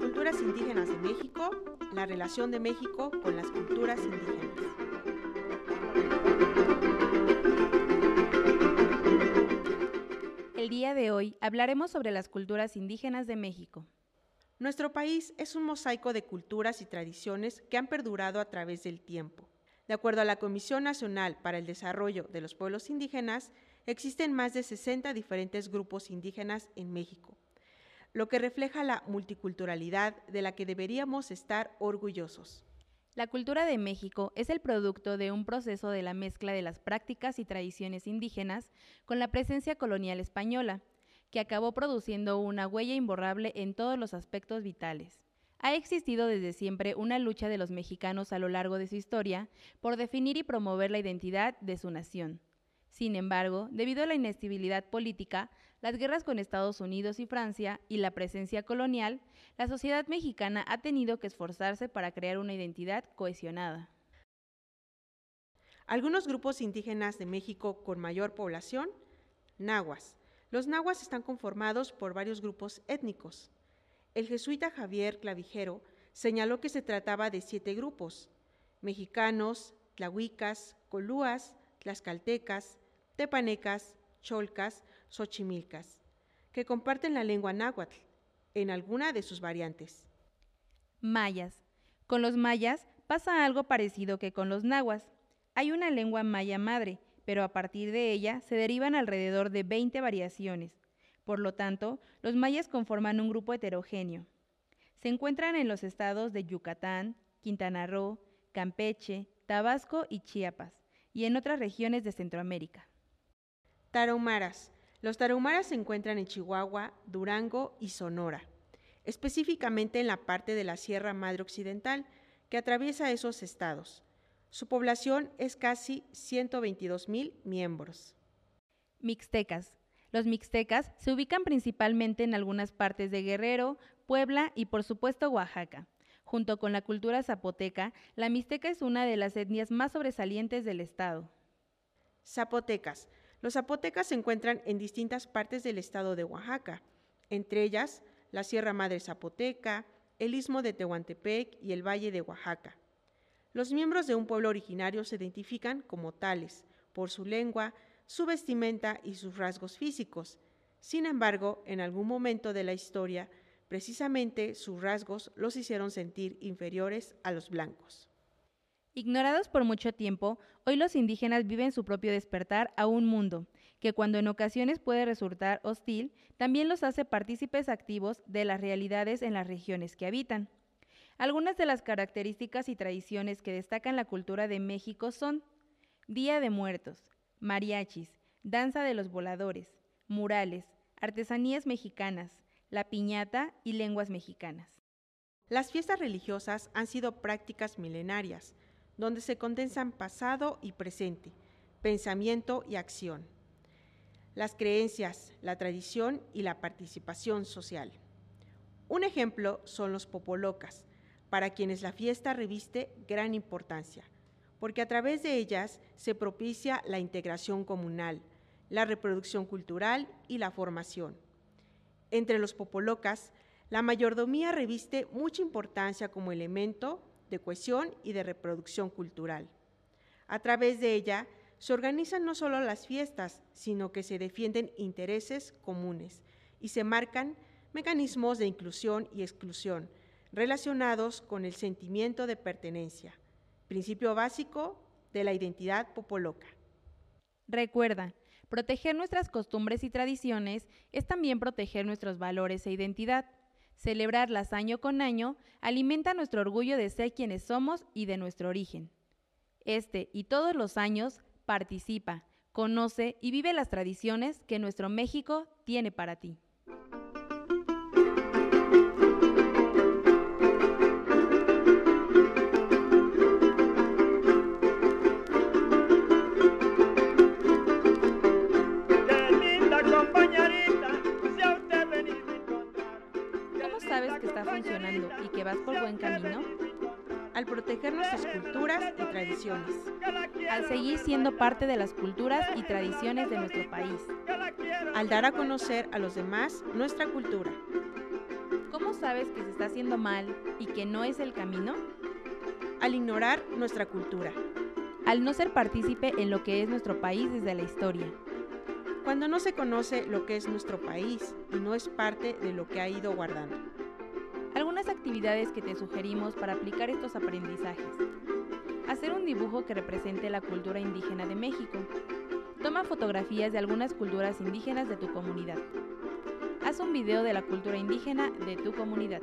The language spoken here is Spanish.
culturas indígenas de México, la relación de México con las culturas indígenas. El día de hoy hablaremos sobre las culturas indígenas de México. Nuestro país es un mosaico de culturas y tradiciones que han perdurado a través del tiempo. De acuerdo a la Comisión Nacional para el Desarrollo de los Pueblos Indígenas, existen más de 60 diferentes grupos indígenas en México, lo que refleja la multiculturalidad de la que deberíamos estar orgullosos. La cultura de México es el producto de un proceso de la mezcla de las prácticas y tradiciones indígenas con la presencia colonial española, que acabó produciendo una huella imborrable en todos los aspectos vitales. Ha existido desde siempre una lucha de los mexicanos a lo largo de su historia por definir y promover la identidad de su nación. Sin embargo, debido a la inestabilidad política, las guerras con Estados Unidos y Francia y la presencia colonial, la sociedad mexicana ha tenido que esforzarse para crear una identidad cohesionada. Algunos grupos indígenas de México con mayor población, nahuas. Los nahuas están conformados por varios grupos étnicos. El jesuita Javier Clavijero señaló que se trataba de siete grupos, mexicanos, tlahuicas, colúas, tlaxcaltecas, tepanecas, cholcas, xochimilcas, que comparten la lengua náhuatl en alguna de sus variantes. Mayas. Con los mayas pasa algo parecido que con los nahuas. Hay una lengua maya madre, pero a partir de ella se derivan alrededor de 20 variaciones. Por lo tanto, los mayas conforman un grupo heterogéneo. Se encuentran en los estados de Yucatán, Quintana Roo, Campeche, Tabasco y Chiapas, y en otras regiones de Centroamérica. Tarahumaras. Los tarahumaras se encuentran en Chihuahua, Durango y Sonora, específicamente en la parte de la Sierra Madre Occidental que atraviesa esos estados. Su población es casi 122 mil miembros. Mixtecas. Los mixtecas se ubican principalmente en algunas partes de Guerrero, Puebla y por supuesto Oaxaca. Junto con la cultura zapoteca, la mixteca es una de las etnias más sobresalientes del estado. Zapotecas. Los zapotecas se encuentran en distintas partes del estado de Oaxaca, entre ellas la Sierra Madre Zapoteca, el Istmo de Tehuantepec y el Valle de Oaxaca. Los miembros de un pueblo originario se identifican como tales por su lengua, su vestimenta y sus rasgos físicos. Sin embargo, en algún momento de la historia, precisamente sus rasgos los hicieron sentir inferiores a los blancos. Ignorados por mucho tiempo, hoy los indígenas viven su propio despertar a un mundo que cuando en ocasiones puede resultar hostil, también los hace partícipes activos de las realidades en las regiones que habitan. Algunas de las características y tradiciones que destacan la cultura de México son Día de Muertos, mariachis, danza de los voladores, murales, artesanías mexicanas, la piñata y lenguas mexicanas. Las fiestas religiosas han sido prácticas milenarias, donde se condensan pasado y presente, pensamiento y acción, las creencias, la tradición y la participación social. Un ejemplo son los popolocas, para quienes la fiesta reviste gran importancia, porque a través de ellas se propicia la integración comunal, la reproducción cultural y la formación. Entre los popolocas, la mayordomía reviste mucha importancia como elemento de cohesión y de reproducción cultural. A través de ella se organizan no solo las fiestas, sino que se defienden intereses comunes y se marcan mecanismos de inclusión y exclusión relacionados con el sentimiento de pertenencia, principio básico de la identidad popoloca. Recuerda, proteger nuestras costumbres y tradiciones es también proteger nuestros valores e identidad. Celebrarlas año con año alimenta nuestro orgullo de ser quienes somos y de nuestro origen. Este y todos los años participa, conoce y vive las tradiciones que nuestro México tiene para ti. Al proteger nuestras culturas y tradiciones, al seguir siendo parte de las culturas y tradiciones de nuestro país, al dar a conocer a los demás nuestra cultura. ¿Cómo sabes que se está haciendo mal y que no es el camino? Al ignorar nuestra cultura. Al no ser partícipe en lo que es nuestro país desde la historia. Cuando no se conoce lo que es nuestro país y no es parte de lo que ha ido guardando. Actividades que te sugerimos para aplicar estos aprendizajes. Hacer un dibujo que represente la cultura indígena de México. Toma fotografías de algunas culturas indígenas de tu comunidad. Haz un video de la cultura indígena de tu comunidad.